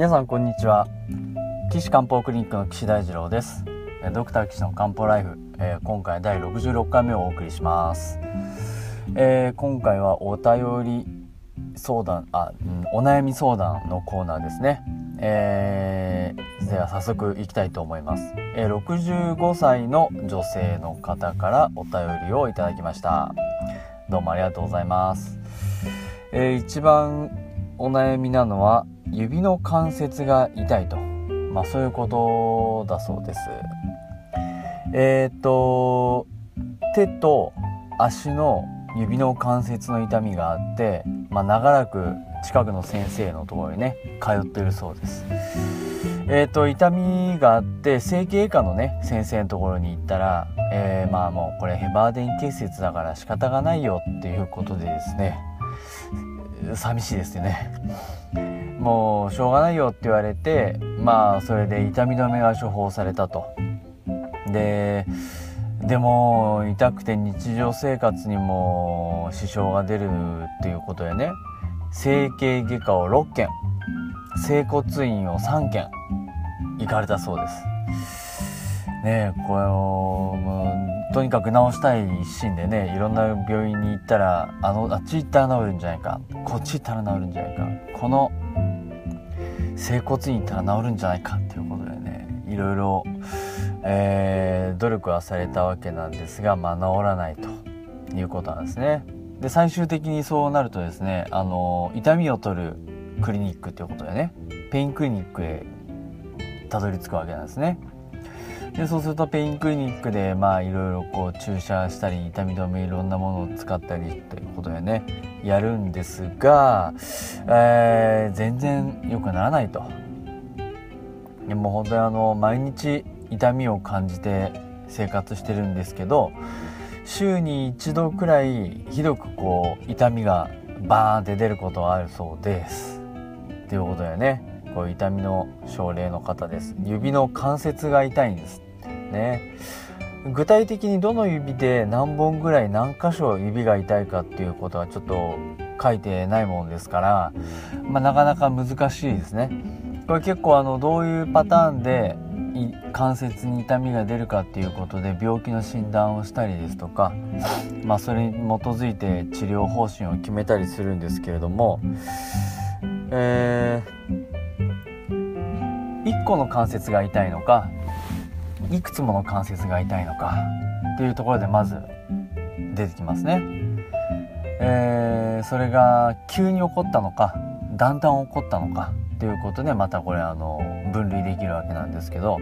皆さんこんにちは。岸漢方クリニックの岸大二郎です。ドクター岸の漢方ライフ、えー、今回第66回目をお送りします、えー、今回はお便り相談あ、うん、お悩み相談のコーナーですね。えー、では早速いきたいと思います、えー、65歳の女性の方からお便りをいただきました。どうもありがとうございます、えー、一番お悩みなのは指の関節が痛いと、まあ、そういうことだそうです。えっ、と手と足の指の関節の痛みがあって、まあ、長らく近くの先生のところにね通ってるそうです。えっ、と痛みがあって整形外科のね先生のところに行ったら、えー、まあもうこれヘバーデン結節だから仕方がないよっていうことでですね寂しいですよね。もうしょうがないよって言われてまあそれで痛み止めが処方されたと。ででも痛くて日常生活にも支障が出るっていうことでね。整形外科を6件整骨院を3件行かれたそうです。ねこれをもうとにかく治したい一心でねいろんな病院に行ったらあのあっち行ったら治るんじゃないかこっち行ったら治るんじゃないかこの整骨院行ったら治るんじゃないかっていうことでねいろいろ、えー、努力はされたわけなんですが、まあ、治らないということなんですね。で最終的にそうなるとですねあの痛みを取るクリニックっていうことでねペインクリニックへたどり着くわけなんですね。でそうするとペインクリニックでまあいろいろこう注射したり痛み止めいろんなものを使ったりっていうことでねやるんですが、えー、全然良くならないと。でも本当にあの毎日痛みを感じて生活してるんですけど週に一度くらいひどくこう痛みがバーンって出ることがあるそうです。ということでねこう痛みの症例の方です。指の関節が痛いんですね。具体的にどの指で何本ぐらい何箇所指が痛いかっていうことはちょっと書いてないものですから、まあ、なかなか難しいですね。これ結構あのどういうパターンで関節に痛みが出るかっていうことで病気の診断をしたりですとか、まあ、それに基づいて治療方針を決めたりするんですけれども、えー、1個の関節が痛いのかいくつもの関節が痛いのかっていうところでまず出てきますね。えー、それが急に起こったのかだんだん起こったのかっていうことでまたこれあの分類できるわけなんですけど、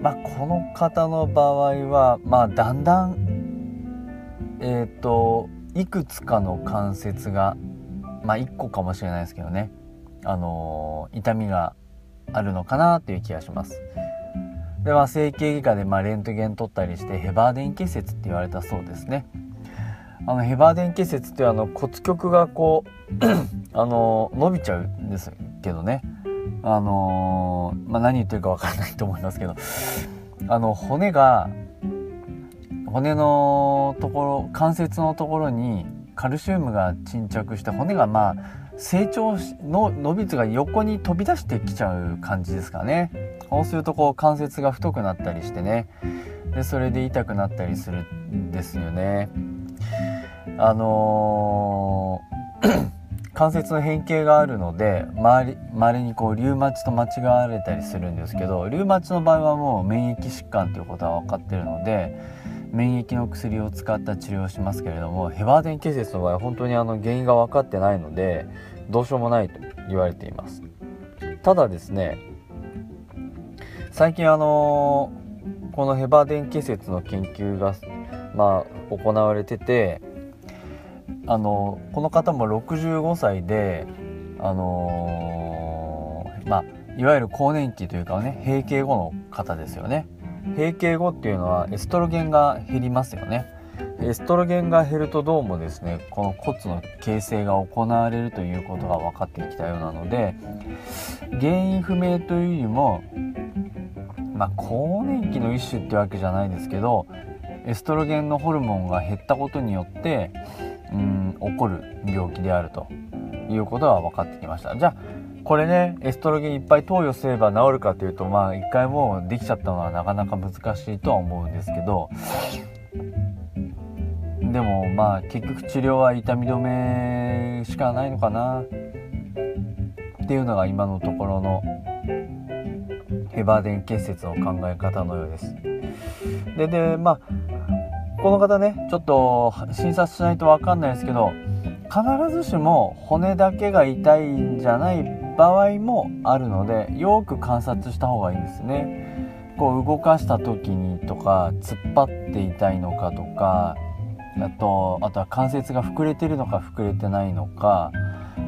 まあ、この方の場合は、まあ、だんだんえっ、ー、といくつかの関節がまあ1個かもしれないですけどねあの痛みがあるのかなという気がします。では整形外科でまレントゲン取ったりしてヘバーデン結節って言われたそうですね。あのヘバーデン結節ってあの骨極がこう あの伸びちゃうんですけどね。あのー、まあ、何言ってるか分からないと思いますけど。あの骨が骨のところ関節のところにカルシウムが沈着して骨がまあ成長しの伸び率が横に飛び出してきちゃう感じですかね。そうするとこう関節が太くなったりしてね。でそれで痛くなったりするんですよね。あのー、関節の変形があるので周りにこうリウマチと間違われたりするんですけどリウマチの場合はもう免疫疾患ということは分かってるので免疫の薬を使った治療をしますけれどもヘバーデン結節の場合は本当にあの原因が分かってないのでどうしようもないと言われています。ただですね最近あのこのヘバーデン結節の研究がまあ行われててあのこの方も65歳であのまあいわゆる更年期というかね閉経後の方ですよね。閉経後っていうのはエストロゲンが減りますよね。エストロゲンが減るとどうもですねこの骨の形成が行われるということが分かってきたようなので原因不明というよりもまあ更年期の一種ってわけじゃないですけどエストロゲンのホルモンが減ったことによってうん起こる病気であるということが分かってきました。じゃあこれねエストロゲンいっぱい投与すれば治るかというとまあ一回もうできちゃったのはなかなか難しいとは思うんですけどでもまあ結局治療は痛み止めしかないのかなっていうのが今のところのヘバーデン結節の考え方のようです。ででまあこの方ねちょっと診察しないと分かんないですけど必ずしも骨だけが痛いんじゃない場合もあるのでよく観察した方がいいんですね。こう動かした時にとか突っ張って痛いのかとかあとあとは関節が膨れてるのか膨れてないのか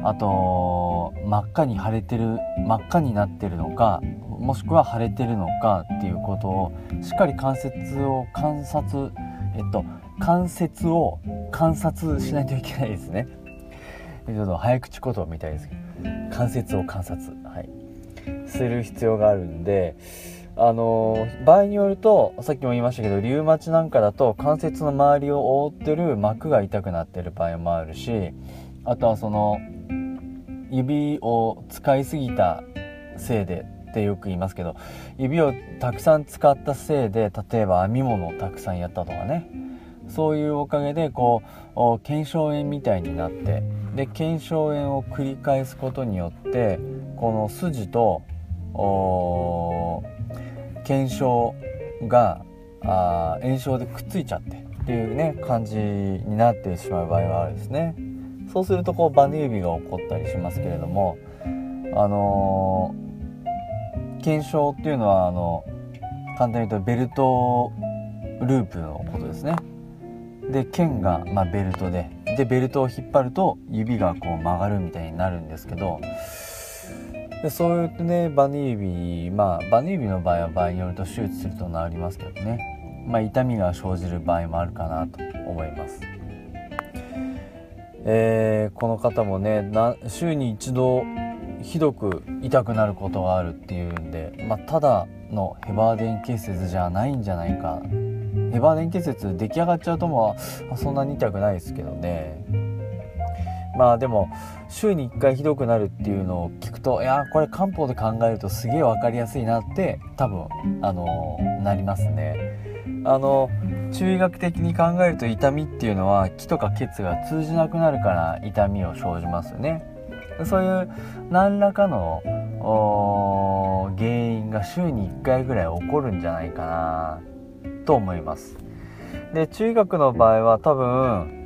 あと真っ赤に腫れてる真っ赤になってるのかもしくは腫れてるのかっていうことをしっかり関節を観察えっと関節を観察しないといけないですね。ちょっと早口言葉みたいですけど。関節を観察。はい。する必要があるんであの場合によるとさっきも言いましたけどリウマチなんかだと関節の周りを覆ってる膜が痛くなってる場合もあるしあとはその指を使いすぎたせいでってよく言いますけど指をたくさん使ったせいで例えば編み物をたくさんやったとかね。そういうおかげでこう腱鞘炎みたいになってで腱鞘炎を繰り返すことによってこの筋と腱鞘があ炎症でくっついちゃってっていうね感じになってしまう場合があるんですね。そうするとこうバネ指が起こったりしますけれどもあのー、腱鞘っていうのはあの簡単に言うとベルトループのことですね。で剣が、まあ、ベルトで。でベルトを引っ張ると指がこう曲がるみたいになるんですけど。でそういうねバネ指まあバネ指の場合は場合によると手術すると治りますけどね、まあ、痛みが生じる場合もあるかなと思います。えー、この方もねな週に一度ひどく痛くなることがあるっていうんで、まあ、ただのヘバーデン結節じゃないんじゃないか。ヘバーデン結節出来上がっちゃうともそんなに痛くないですけどね。まあでも週に1回ひどくなるっていうのを聞くといやこれ漢方で考えるとすげえ分かりやすいなって多分あのなりますね。あの中医学的に考えると痛みっていうのは気とか血が通じなくなるから痛みを生じますよね。そういう何らかの原因が週に1回ぐらい起こるんじゃないかなと思いますで中学の場合は多分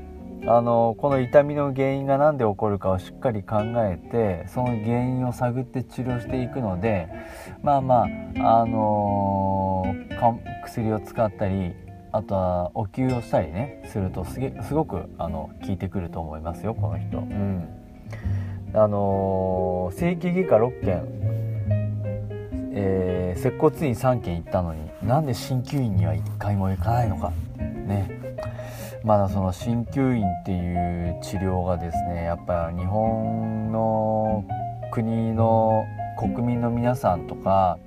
あのこの痛みの原因が何で起こるかをしっかり考えてその原因を探って治療していくのでまあまああのー、薬を使ったりあとはお灸をしたりねするとすげすごくあの効いてくると思いますよこの人。うんあのー、整形外科6件、えー、接骨院3件行ったのになんで鍼灸院には1回も行かないのか。ね。まだその鍼灸院っていう治療がですねやっぱり日本の国の国民の皆さんとか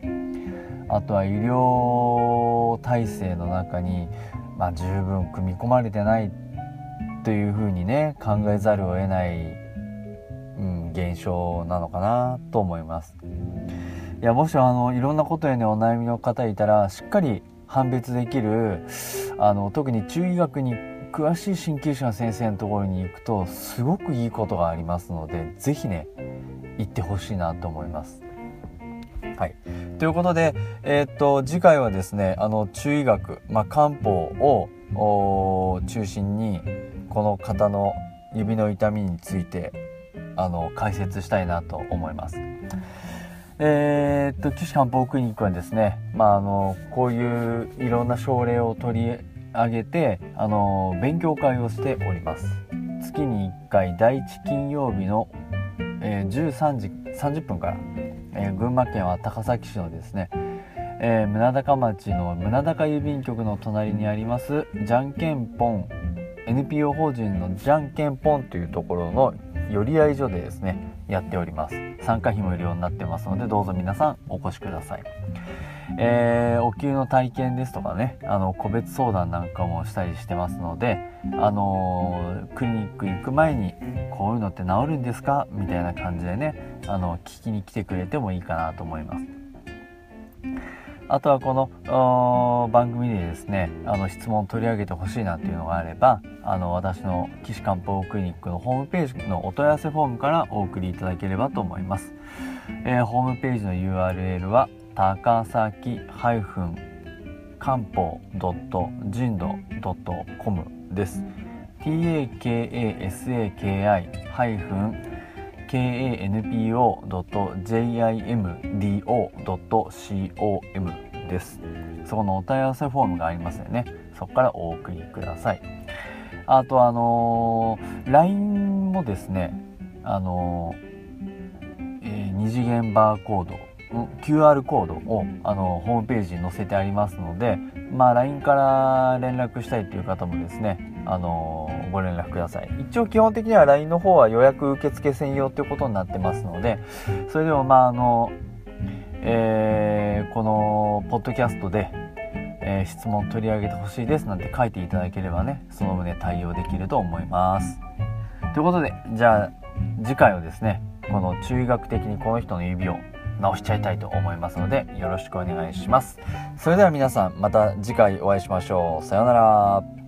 あとは医療体制の中に、まあ、十分組み込まれてないというふうにね考えざるを得ない、現象なのかなと思います。いやもしあのいろんなことへねお悩みの方いたらしっかり判別できるあの特に中医学に詳しい鍼灸師の先生のところに行くとすごくいいことがありますので是非ね行ってほしいなと思います。はい、ということで、えー、っと次回はですねあの中医学、まあ、漢方を中心にこの方の指の痛みについてあの解説したいなと思います。えー、っと岸漢方クリニックはですね、まあ、あのこういういろんな症例を取り上げてあの勉強会をしております月に1回第1金曜日の、えー、13時30分から、えー、群馬県は高崎市のですね、えー、宗高町の宗高郵便局の隣にありますじゃんけんぽん NPO 法人のじゃんけんぽんというところの寄り合い所でですねやっております。参加費も無料になってますのでどうぞ皆さんお越しください。えー、お給の体験ですとかねあの個別相談なんかもしたりしてますので、あのクリニック行く前にこういうのって治るんですか？みたいな感じでねあの聞きに来てくれてもいいかなと思います。あとはこの番組でですねあの質問を取り上げてほしいなっていうのがあればあの私の岸漢方クリニックのホームページのお問い合わせフォームからお送りいただければと思います、えー、ホームページの URL は高崎漢方人道 .com です。Takasaki- kanpo.jimdo.com です。そこのお問い合わせフォームがありますよね。そこからお送りください。あとあのー、LINE もですね、あのー、えー、二次元バーコード QR コードをあのホームページに載せてありますので、まあ、LINE から連絡したいという方もですねあのご連絡ください。一応基本的には LINE の方は予約受付専用ということになってますのでそれでもまああの、えー、このポッドキャストで、えー、質問取り上げてほしいですなんて書いていただければねその旨対応できると思います。ということでじゃあ次回はですねこの中学的にこの人の指を直しちゃいたいと思いますのでよろしくお願いします。それでは皆さんまた次回お会いしましょう。さようなら。